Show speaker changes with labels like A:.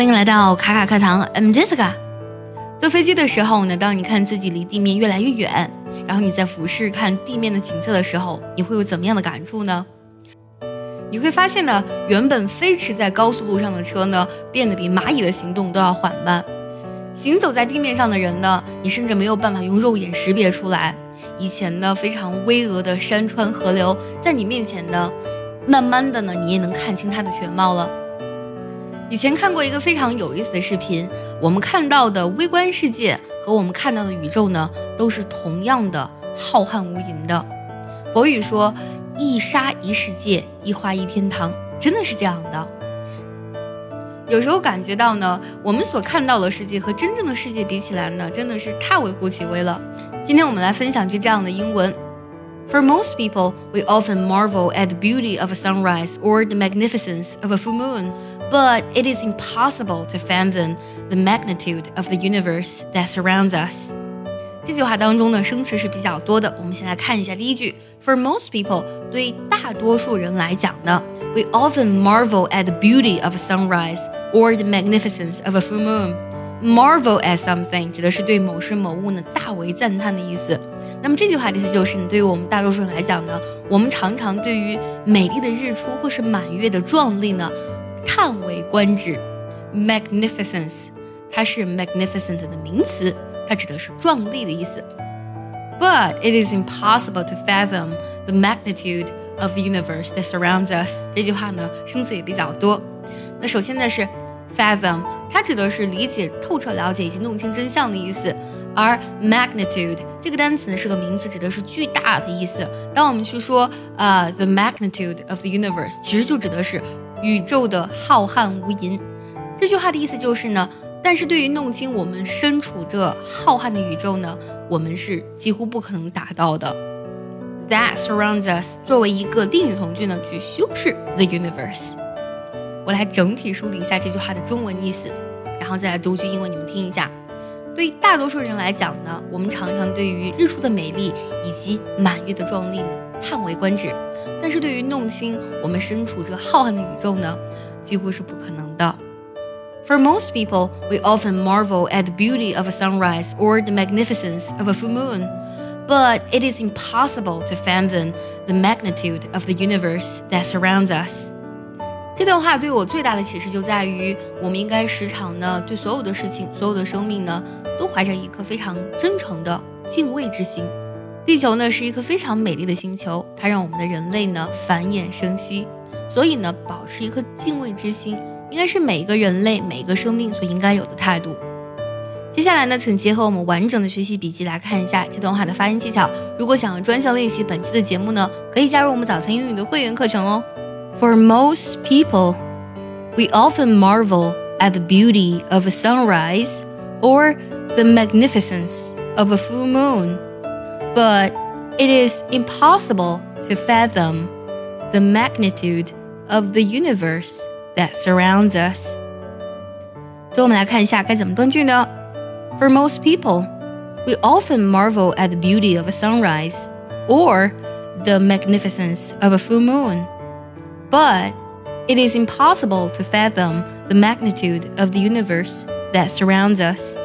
A: 欢迎来到卡卡课堂，I'm Jessica。坐飞机的时候呢，当你看自己离地面越来越远，然后你在俯视看地面的景色的时候，你会有怎么样的感触呢？你会发现呢，原本飞驰在高速路上的车呢，变得比蚂蚁的行动都要缓慢。行走在地面上的人呢，你甚至没有办法用肉眼识别出来。以前呢，非常巍峨的山川河流，在你面前呢，慢慢的呢，你也能看清它的全貌了。以前看过一个非常有意思的视频，我们看到的微观世界和我们看到的宇宙呢，都是同样的浩瀚无垠的。佛语说“一沙一世界，一花一天堂”，真的是这样的。有时候感觉到呢，我们所看到的世界和真正的世界比起来呢，真的是太微乎其微了。今天我们来分享句这样的英文：For most people, we often marvel at the beauty of a sunrise or the magnificence of a full moon. But it is impossible to fathom the magnitude of the universe that surrounds us。这句话当中呢，生词是比较多的。我们先来看一下第一句：For most people，对大多数人来讲呢，we often marvel at the beauty of a sunrise or the magnificence of a full moon。Marvel at something 指的是对某事某物呢大为赞叹的意思。那么这句话的意思就是呢，对于我们大多数人来讲呢，我们常常对于美丽的日出或是满月的壮丽呢。 叹为观止，magnificence，它是 magnificent 的名词，它指的是壮丽的意思。But it is impossible to fathom the magnitude of the universe that surrounds us。这句话呢，生词也比较多。那首先呢是 fathom，它指的是理解、透彻了解以及弄清真相的意思。而 magnitude 这个单词呢是个名词，指的是巨大的意思。当我们去说呃 the magnitude of the universe，其实就指的是。 宇宙的浩瀚无垠，这句话的意思就是呢，但是对于弄清我们身处这浩瀚的宇宙呢，我们是几乎不可能达到的。That surrounds us 作为一个定语从句呢，去修饰 the universe。我来整体梳理一下这句话的中文意思，然后再来读句英文，你们听一下。对于大多数人来讲呢，我们常常对于日出的美丽以及满月的壮丽呢，叹为观止。但是对于弄清我们身处这浩瀚的宇宙呢，几乎是不可能的。For most people, we often marvel at the beauty of a sunrise or the magnificence of a full moon, but it is impossible to fathom the magnitude of the universe that surrounds us. 这段话对我最大的启示就在于，我们应该时常呢，对所有的事情、所有的生命呢，都怀着一颗非常真诚的敬畏之心。 地球呢是一颗非常美丽的星球，它让我们的人类呢繁衍生息，所以呢，保持一颗敬畏之心，应该是每一个人类、每一个生命所应该有的态度。接下来呢，请结合我们完整的学习笔记来看一下这段话的发音技巧。如果想要专项练习本期的节目呢，可以加入我们早餐英语的会员课程哦。For most people, we often marvel at the beauty of a sunrise or the magnificence of a full moon. but it is impossible to fathom the magnitude of the universe that surrounds us. 最后我们来看一下该怎么断句呢？For most people, we often marvel at the beauty of a sunrise or the magnificence of a full moon, but it is impossible to fathom the magnitude of the universe that surrounds us.